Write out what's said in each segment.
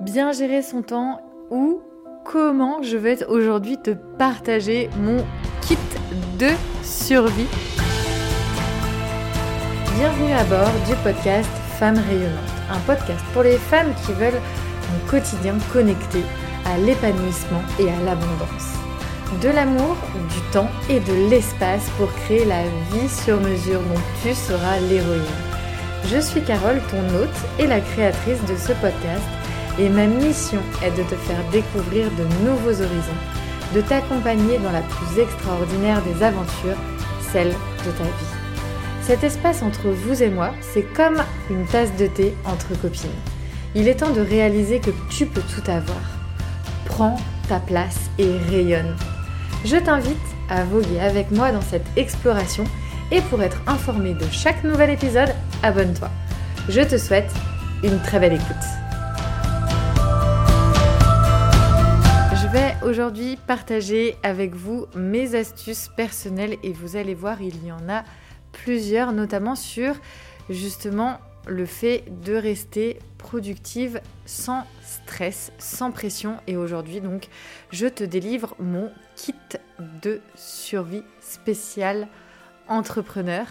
bien gérer son temps ou comment je vais aujourd'hui te partager mon kit de survie. Bienvenue à bord du podcast Femmes rayonnantes, un podcast pour les femmes qui veulent un quotidien connecté à l'épanouissement et à l'abondance. De l'amour, du temps et de l'espace pour créer la vie sur mesure dont tu seras l'héroïne. Je suis Carole, ton hôte et la créatrice de ce podcast et ma mission est de te faire découvrir de nouveaux horizons, de t'accompagner dans la plus extraordinaire des aventures, celle de ta vie. Cet espace entre vous et moi, c'est comme une tasse de thé entre copines. Il est temps de réaliser que tu peux tout avoir. Prends ta place et rayonne. Je t'invite à voguer avec moi dans cette exploration et pour être informé de chaque nouvel épisode, abonne-toi. Je te souhaite une très belle écoute. Aujourd'hui partager avec vous mes astuces personnelles et vous allez voir, il y en a plusieurs, notamment sur justement le fait de rester productive sans stress, sans pression. Et aujourd'hui, donc, je te délivre mon kit de survie spécial entrepreneur.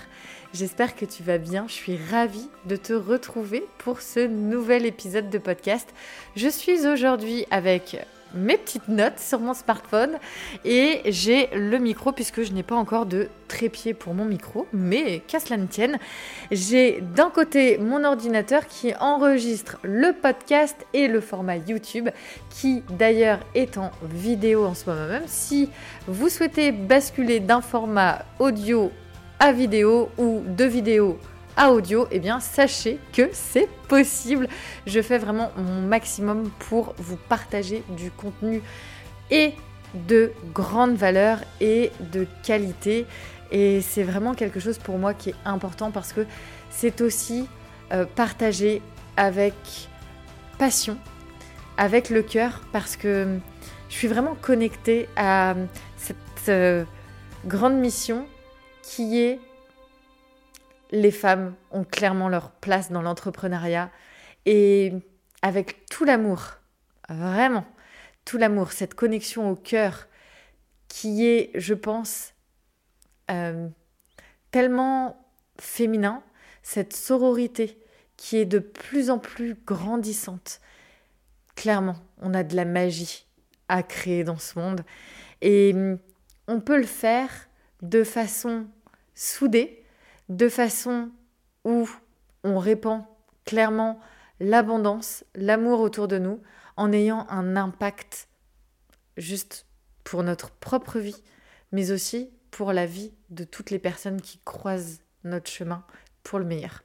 J'espère que tu vas bien. Je suis ravie de te retrouver pour ce nouvel épisode de podcast. Je suis aujourd'hui avec mes petites notes sur mon smartphone et j'ai le micro puisque je n'ai pas encore de trépied pour mon micro, mais qu'à cela ne tienne, j'ai d'un côté mon ordinateur qui enregistre le podcast et le format YouTube qui d'ailleurs est en vidéo en ce moment même. Si vous souhaitez basculer d'un format audio à vidéo ou de vidéo audio, eh bien sachez que c'est possible. Je fais vraiment mon maximum pour vous partager du contenu et de grande valeur et de qualité. Et c'est vraiment quelque chose pour moi qui est important parce que c'est aussi euh, partager avec passion, avec le cœur, parce que je suis vraiment connectée à cette euh, grande mission qui est les femmes ont clairement leur place dans l'entrepreneuriat et avec tout l'amour, vraiment tout l'amour, cette connexion au cœur qui est, je pense, euh, tellement féminin, cette sororité qui est de plus en plus grandissante. Clairement, on a de la magie à créer dans ce monde et on peut le faire de façon soudée, de façon où on répand clairement l'abondance, l'amour autour de nous, en ayant un impact juste pour notre propre vie, mais aussi pour la vie de toutes les personnes qui croisent notre chemin pour le meilleur.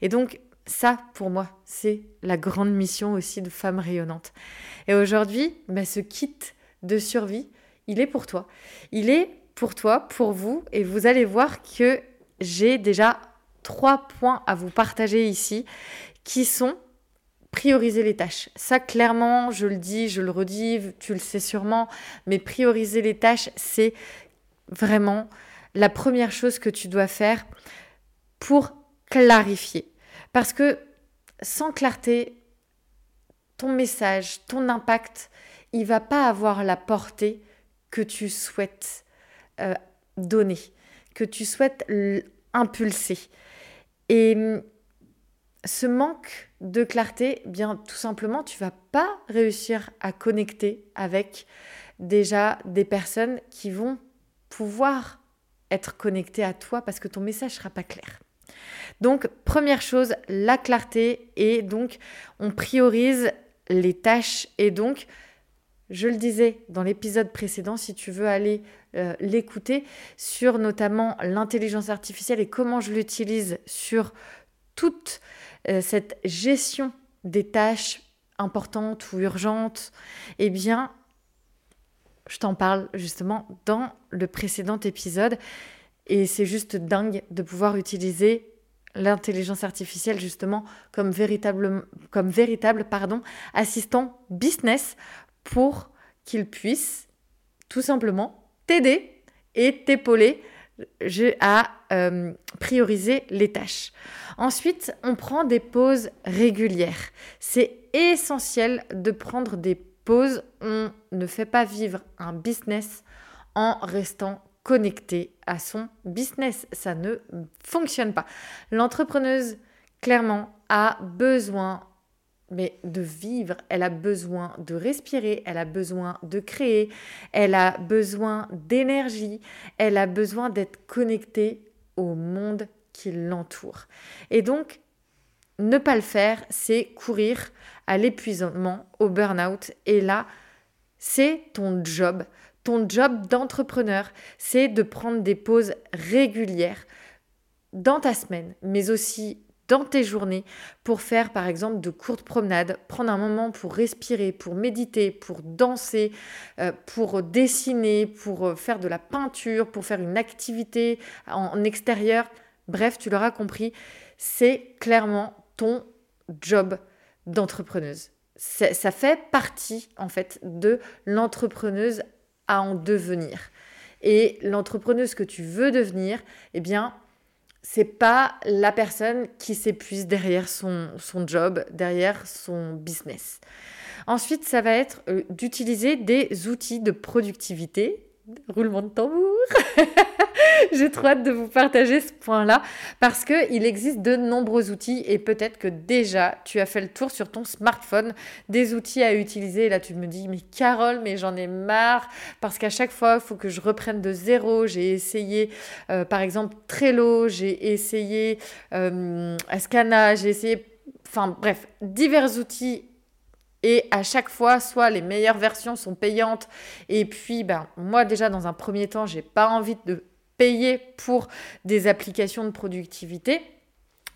Et donc, ça, pour moi, c'est la grande mission aussi de Femmes rayonnantes. Et aujourd'hui, bah, ce kit de survie, il est pour toi. Il est pour toi, pour vous, et vous allez voir que j'ai déjà trois points à vous partager ici qui sont prioriser les tâches. Ça, clairement, je le dis, je le redis, tu le sais sûrement, mais prioriser les tâches, c'est vraiment la première chose que tu dois faire pour clarifier. Parce que sans clarté, ton message, ton impact, il va pas avoir la portée que tu souhaites euh, donner tu souhaites impulser. Et hum, ce manque de clarté, eh bien tout simplement, tu vas pas réussir à connecter avec déjà des personnes qui vont pouvoir être connectées à toi parce que ton message sera pas clair. Donc première chose, la clarté et donc on priorise les tâches et donc je le disais dans l'épisode précédent, si tu veux aller euh, l'écouter, sur notamment l'intelligence artificielle et comment je l'utilise sur toute euh, cette gestion des tâches importantes ou urgentes, eh bien, je t'en parle justement dans le précédent épisode. Et c'est juste dingue de pouvoir utiliser l'intelligence artificielle justement comme véritable, comme véritable assistant business pour qu'il puisse tout simplement t'aider et t'épauler à euh, prioriser les tâches. Ensuite, on prend des pauses régulières. C'est essentiel de prendre des pauses. On ne fait pas vivre un business en restant connecté à son business. Ça ne fonctionne pas. L'entrepreneuse, clairement, a besoin mais de vivre, elle a besoin de respirer, elle a besoin de créer, elle a besoin d'énergie, elle a besoin d'être connectée au monde qui l'entoure. Et donc, ne pas le faire, c'est courir à l'épuisement, au burn-out. Et là, c'est ton job. Ton job d'entrepreneur, c'est de prendre des pauses régulières dans ta semaine, mais aussi dans tes journées pour faire par exemple de courtes promenades, prendre un moment pour respirer, pour méditer, pour danser, euh, pour dessiner, pour euh, faire de la peinture, pour faire une activité en extérieur. Bref, tu l'auras compris, c'est clairement ton job d'entrepreneuse. Ça fait partie en fait de l'entrepreneuse à en devenir. Et l'entrepreneuse que tu veux devenir, eh bien, c'est pas la personne qui s'épuise derrière son, son, job, derrière son business. Ensuite, ça va être euh, d'utiliser des outils de productivité. Roulement de tambour J'ai trop hâte de vous partager ce point-là parce qu'il existe de nombreux outils et peut-être que déjà tu as fait le tour sur ton smartphone des outils à utiliser. Là, tu me dis, mais Carole, mais j'en ai marre parce qu'à chaque fois, il faut que je reprenne de zéro. J'ai essayé, euh, par exemple, Trello, j'ai essayé euh, Ascana, j'ai essayé, enfin bref, divers outils et à chaque fois, soit les meilleures versions sont payantes, et puis ben, moi déjà dans un premier temps, j'ai pas envie de payer pour des applications de productivité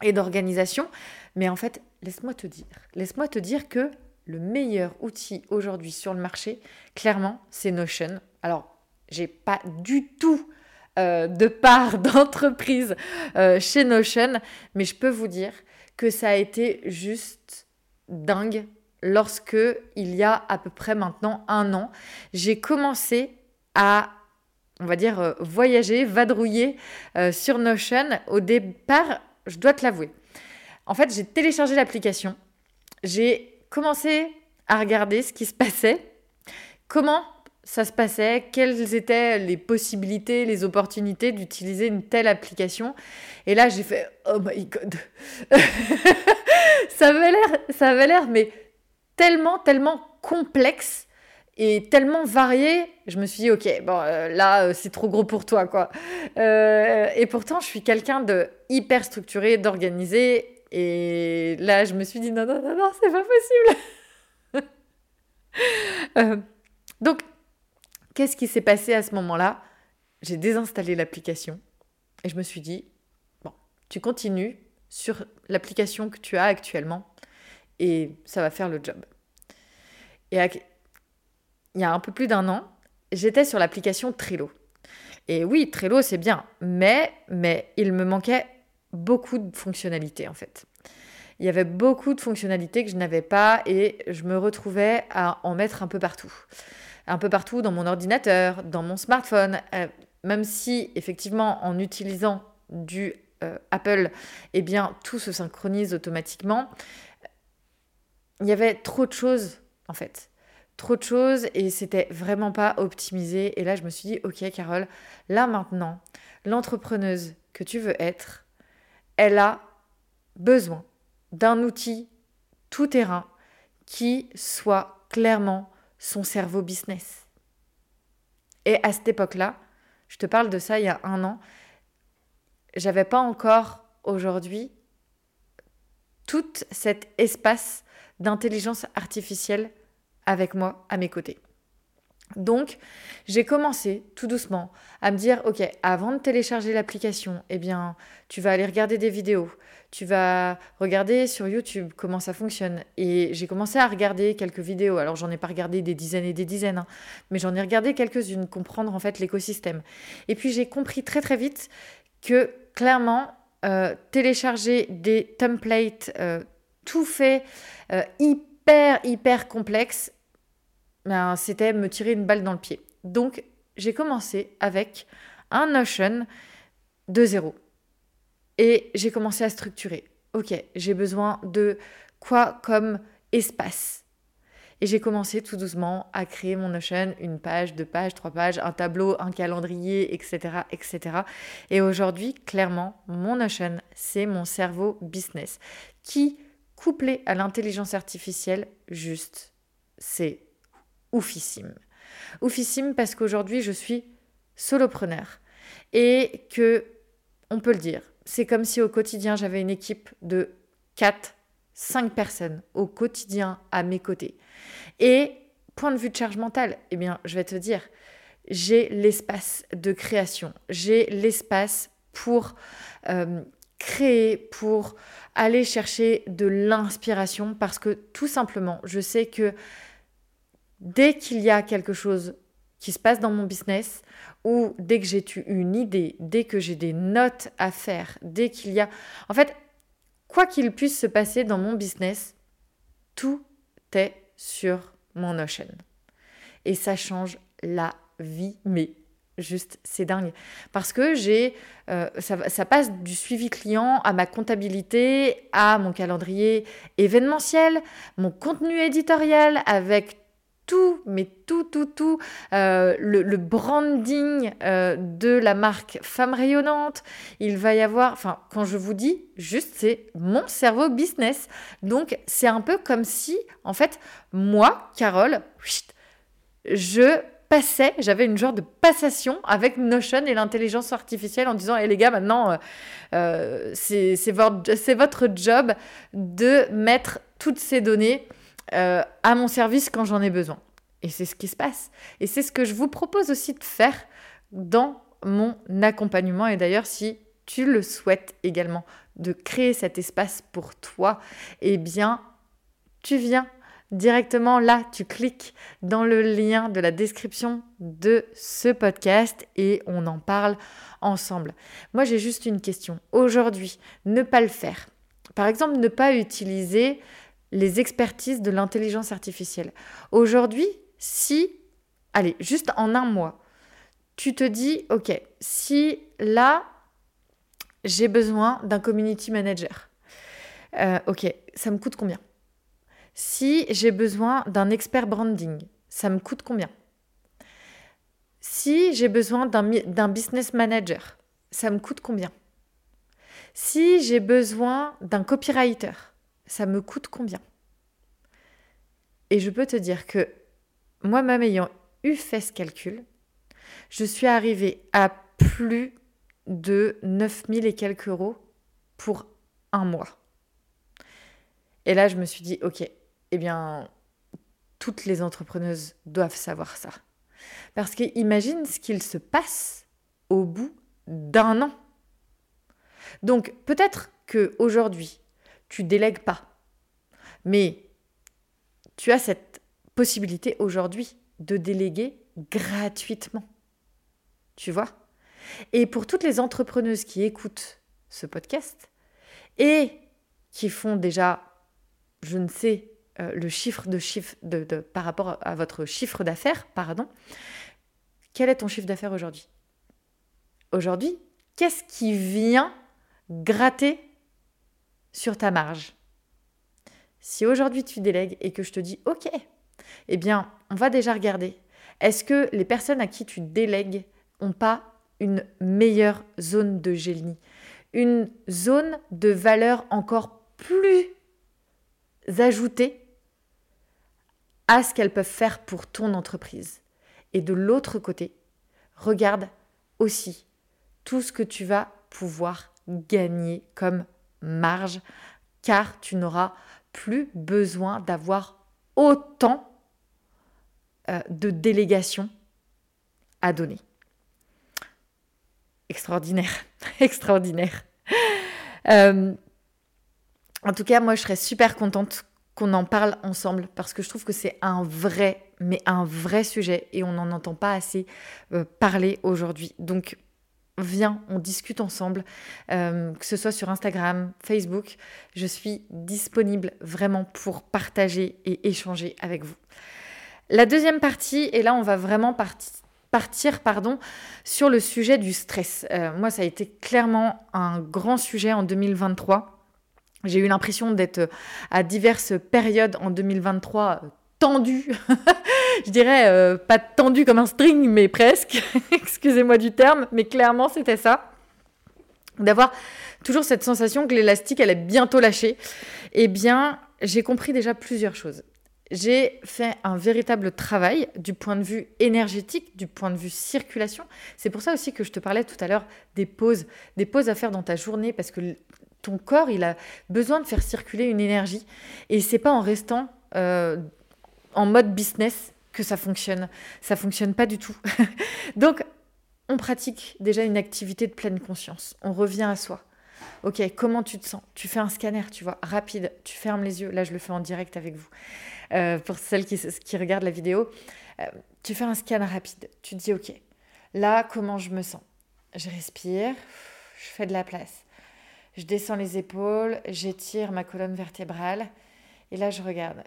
et d'organisation. Mais en fait, laisse-moi te dire, laisse-moi te dire que le meilleur outil aujourd'hui sur le marché, clairement, c'est Notion. Alors, j'ai pas du tout euh, de part d'entreprise euh, chez Notion, mais je peux vous dire que ça a été juste dingue lorsque, il y a à peu près maintenant un an, j'ai commencé à on va dire, euh, voyager, vadrouiller euh, sur Notion. Au départ, je dois te l'avouer. En fait, j'ai téléchargé l'application. J'ai commencé à regarder ce qui se passait, comment ça se passait, quelles étaient les possibilités, les opportunités d'utiliser une telle application. Et là, j'ai fait oh my god. ça avait l'air ça avait l'air mais tellement tellement complexe et tellement varié, je me suis dit, ok, bon, euh, là, euh, c'est trop gros pour toi, quoi. Euh, et pourtant, je suis quelqu'un de hyper structuré, d'organisé. Et là, je me suis dit, non, non, non, non, c'est pas possible. donc, qu'est-ce qui s'est passé à ce moment-là? J'ai désinstallé l'application et je me suis dit, bon, tu continues sur l'application que tu as actuellement et ça va faire le job. Et il y a un peu plus d'un an, j'étais sur l'application Trello. Et oui, Trello, c'est bien, mais, mais il me manquait beaucoup de fonctionnalités en fait. Il y avait beaucoup de fonctionnalités que je n'avais pas et je me retrouvais à en mettre un peu partout. Un peu partout dans mon ordinateur, dans mon smartphone, euh, même si effectivement en utilisant du euh, Apple, eh bien tout se synchronise automatiquement. Il y avait trop de choses en fait trop de choses et c'était vraiment pas optimisé. Et là, je me suis dit, ok, Carole, là maintenant, l'entrepreneuse que tu veux être, elle a besoin d'un outil tout terrain qui soit clairement son cerveau business. Et à cette époque-là, je te parle de ça il y a un an, j'avais pas encore aujourd'hui tout cet espace d'intelligence artificielle avec moi à mes côtés. Donc, j'ai commencé tout doucement à me dire, OK, avant de télécharger l'application, eh bien, tu vas aller regarder des vidéos, tu vas regarder sur YouTube comment ça fonctionne. Et j'ai commencé à regarder quelques vidéos. Alors, j'en ai pas regardé des dizaines et des dizaines, hein, mais j'en ai regardé quelques-unes, comprendre en fait l'écosystème. Et puis, j'ai compris très très vite que clairement, euh, télécharger des templates euh, tout fait, euh, hyper hyper, complexe, ben, c'était me tirer une balle dans le pied. Donc, j'ai commencé avec un Notion de zéro. Et j'ai commencé à structurer. Ok, j'ai besoin de quoi comme espace? Et j'ai commencé tout doucement à créer mon Notion, une page, deux pages, trois pages, un tableau, un calendrier, etc. etc. Et aujourd'hui, clairement, mon Notion, c'est mon cerveau business qui, couplé à l'intelligence artificielle, juste, c'est oufissime. Oufissime parce qu'aujourd'hui, je suis solopreneur et que, on peut le dire, c'est comme si au quotidien, j'avais une équipe de 4, 5 personnes au quotidien à mes côtés. Et point de vue de charge mentale, eh bien, je vais te dire, j'ai l'espace de création, j'ai l'espace pour euh, créer, pour aller chercher de l'inspiration, parce que tout simplement, je sais que dès qu'il y a quelque chose qui se passe dans mon business, ou dès que j'ai une idée, dès que j'ai des notes à faire, dès qu'il y a... En fait, quoi qu'il puisse se passer dans mon business, tout est sur mon Notion. Et ça change la vie, mais juste, c'est dingue. Parce que j'ai, euh, ça, ça, passe du suivi client à ma comptabilité, à mon calendrier événementiel, mon contenu éditorial avec tout, mais tout, tout, tout, euh, le, branding euh, de la marque Femme Rayonnante. Il va y avoir, enfin, quand je vous dis, juste, c'est mon cerveau business. Donc, c'est un peu comme si, en fait, moi, Carole, je j'avais une genre de passation avec Notion et l'intelligence artificielle en disant, hé les gars, maintenant, euh, c'est votre, votre job de mettre toutes ces données euh, à mon service quand j'en ai besoin. Et c'est ce qui se passe. Et c'est ce que je vous propose aussi de faire dans mon accompagnement. Et d'ailleurs, si tu le souhaites également, de créer cet espace pour toi, eh bien, tu viens directement là, tu cliques dans le lien de la description de ce podcast et on en parle ensemble. Moi, j'ai juste une question. Aujourd'hui, ne pas le faire. Par exemple, ne pas utiliser les expertises de l'intelligence artificielle. Aujourd'hui, si, allez, juste en un mois, tu te dis, ok, si là, j'ai besoin d'un community manager, euh, ok, ça me coûte combien? Si j'ai besoin d'un expert branding, ça me coûte combien? Si j'ai besoin d'un business manager, ça me coûte combien? Si j'ai besoin d'un copywriter, ça me coûte combien? Et je peux te dire que moi-même ayant eu fait ce calcul, je suis arrivée à plus de 9000 et quelques euros pour un mois. Et là, je me suis dit, ok, eh bien, toutes les entrepreneuses doivent savoir ça. Parce qu'imagine ce qu'il se passe au bout d'un an. Donc, peut-être que aujourd'hui, tu délègues pas, mais tu as cette possibilité aujourd'hui de déléguer gratuitement. Tu vois? Et pour toutes les entrepreneuses qui écoutent ce podcast et qui font déjà, je ne sais, euh, le chiffre de chiffre de, par rapport à votre chiffre d'affaires, pardon, quel est ton chiffre d'affaires aujourd'hui? Aujourd'hui, qu'est-ce qui vient gratter sur ta marge? Si aujourd'hui tu délègues et que je te dis OK, eh bien, on va déjà regarder. Est-ce que les personnes à qui tu délègues n'ont pas une meilleure zone de génie? Une zone de valeur encore plus ajoutée à ce qu'elles peuvent faire pour ton entreprise. Et de l'autre côté, regarde aussi tout ce que tu vas pouvoir gagner comme marge, car tu n'auras plus besoin d'avoir autant euh, de délégation à donner. Extraordinaire, extraordinaire. Euh, en tout cas, moi, je serais super contente qu'on en parle ensemble parce que je trouve que c'est un vrai, mais un vrai sujet et on n'en entend pas assez euh, parler aujourd'hui. Donc, viens, on discute ensemble, que ce soit sur Instagram, Facebook. Je suis disponible vraiment pour partager et échanger avec vous. La deuxième partie, et là on va vraiment partir sur le sujet du stress. Euh, moi, ça a été clairement un grand sujet en 2023. J'ai eu l'impression d'être à diverses périodes en 2023 tendu, je dirais euh, pas tendu comme un string, mais presque, excusez-moi du terme, mais clairement c'était ça, d'avoir toujours cette sensation que l'élastique allait bientôt lâcher. Eh bien, j'ai compris déjà plusieurs choses. J'ai fait un véritable travail du point de vue énergétique, du point de vue circulation. C'est pour ça aussi que je te parlais tout à l'heure des pauses, des pauses à faire dans ta journée parce que ton corps, il a besoin de faire circuler une énergie et c'est pas en restant euh, en mode business que ça fonctionne. Ça fonctionne pas du tout. Donc, on pratique déjà une activité de pleine conscience. On revient à soi. Ok, comment tu te sens? Tu fais un scanner, tu vois, rapide. Tu fermes les yeux. Là, je le fais en direct avec vous. Euh, pour celles qui, regardent la vidéo, euh, tu fais un scan rapide. Tu dis, ok, là, comment je me sens? Je respire, je fais de la place. Je descends les épaules, j'étire ma colonne vertébrale. Et là, je regarde.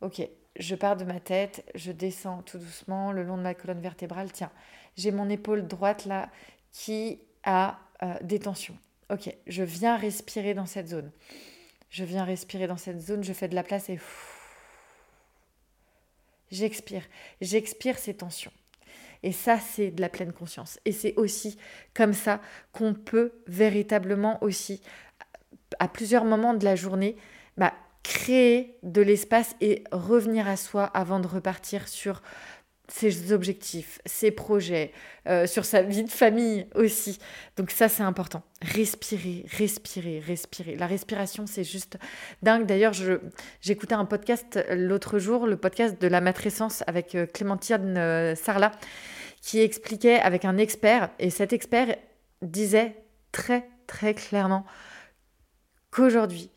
Ok, je pars de ma tête, je descends tout doucement le long de ma colonne vertébrale. Tiens, j'ai mon épaule droite là qui a euh, des tensions. Ok, je viens respirer dans cette zone. Je viens respirer dans cette zone, je fais de la place et j'expire. J'expire ces tensions. Et ça, c'est de la pleine conscience. Et c'est aussi comme ça qu'on peut véritablement aussi, à plusieurs moments de la journée, bah, créer de l'espace et revenir à soi avant de repartir sur ses objectifs, ses projets, euh, sur sa vie de famille aussi. Donc ça, c'est important. Respirer, respirer, respirer. La respiration, c'est juste dingue. D'ailleurs, j'écoutais un podcast l'autre jour, le podcast de la matrescence avec euh, Clémentine euh, Sarla, qui expliquait avec un expert, et cet expert disait très, très clairement qu'aujourd'hui,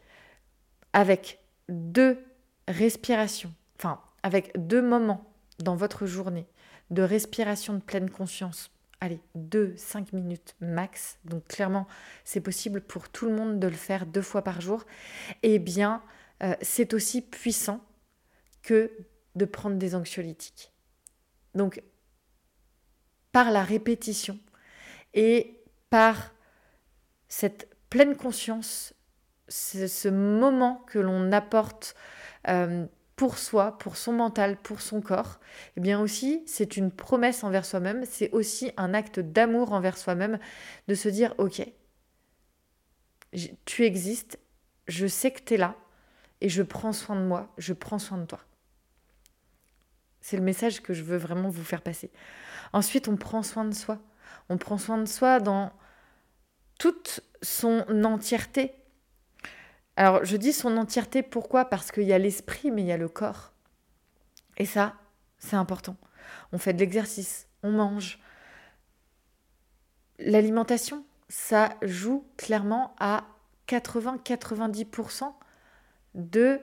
avec deux respirations, enfin avec deux moments dans votre journée de respiration de pleine conscience, allez, deux, cinq minutes max, donc clairement c'est possible pour tout le monde de le faire deux fois par jour, eh bien euh, c'est aussi puissant que de prendre des anxiolytiques. Donc par la répétition et par cette pleine conscience ce moment que l'on apporte euh, pour soi, pour son mental, pour son corps, eh bien aussi, c'est une promesse envers soi-même, c'est aussi un acte d'amour envers soi-même, de se dire, ok, tu existes, je sais que tu es là, et je prends soin de moi, je prends soin de toi. C'est le message que je veux vraiment vous faire passer. Ensuite, on prend soin de soi. On prend soin de soi dans toute son entièreté, alors, je dis son entièreté, pourquoi? Parce qu'il y a l'esprit, mais il y a le corps. Et ça, c'est important. On fait de l'exercice, on mange. L'alimentation, ça joue clairement à 80-90% de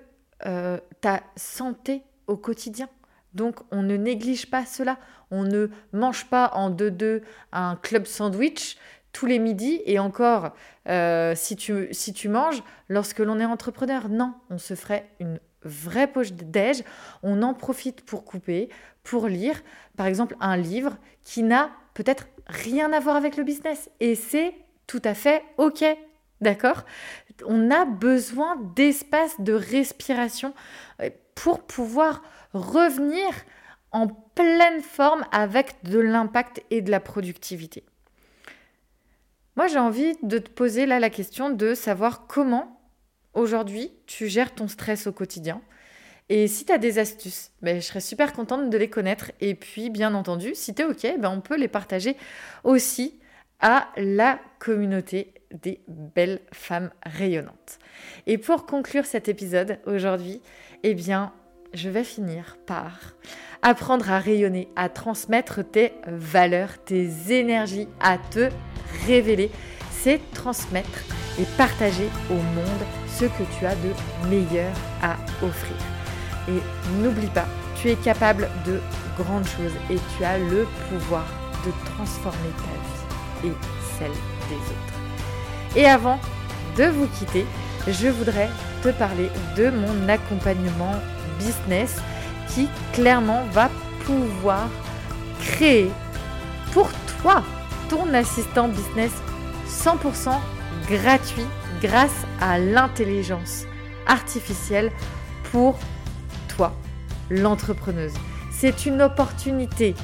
euh, ta santé au quotidien. Donc on ne néglige pas cela. On ne mange pas en deux-deux un club sandwich tous les midis et encore euh, si, tu, manges lorsque l'on est entrepreneur. Non, on se ferait une vraie poche de déj, on en profite pour couper, pour lire par exemple un livre qui n'a peut-être rien à voir avec le business et c'est tout à fait OK. D'accord? On a besoin d'espace de respiration euh, pour pouvoir revenir en pleine forme avec de l'impact et de la productivité. Moi, j'ai envie de te poser là la question de savoir comment aujourd'hui tu gères ton stress au quotidien. Et si tu as des astuces, ben, je serais super contente de les connaître. Et puis, bien entendu, si tu es OK, ben, on peut les partager aussi à la communauté des belles femmes rayonnantes. Et pour conclure cet épisode aujourd'hui, eh bien, je vais finir par apprendre à rayonner, à transmettre tes valeurs, tes énergies, à te révéler, c'est transmettre et partager au monde ce que tu as de meilleur à offrir. Et n'oublie pas, tu es capable de grandes choses et tu as le pouvoir de transformer ta vie et celle des autres. Et avant de vous quitter, je voudrais te parler de mon accompagnement business qui clairement va pouvoir créer pour toi, ton assistant business 100% gratuit grâce à l'intelligence artificielle pour toi, l'entrepreneuse. C'est une opportunité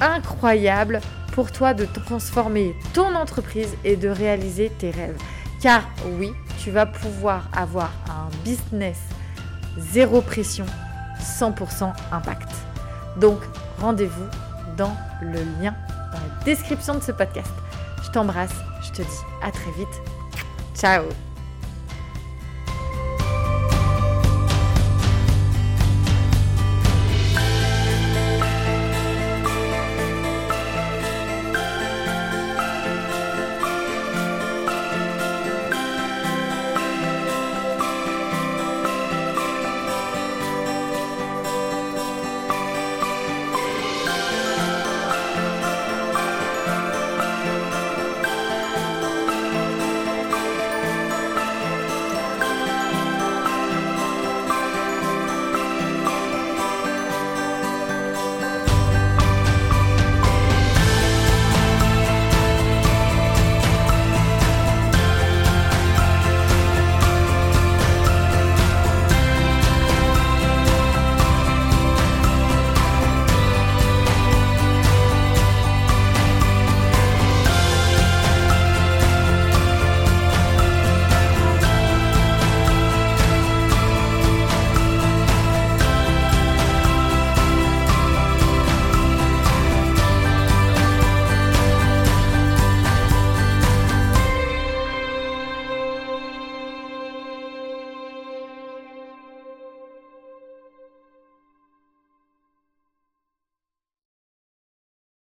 incroyable pour toi de transformer ton entreprise et de réaliser tes rêves. Car oui, tu vas pouvoir avoir un business zéro pression, 100% impact. Donc, rendez-vous dans le lien dans la description de ce podcast. Je t'embrasse, je te dis à très vite. Ciao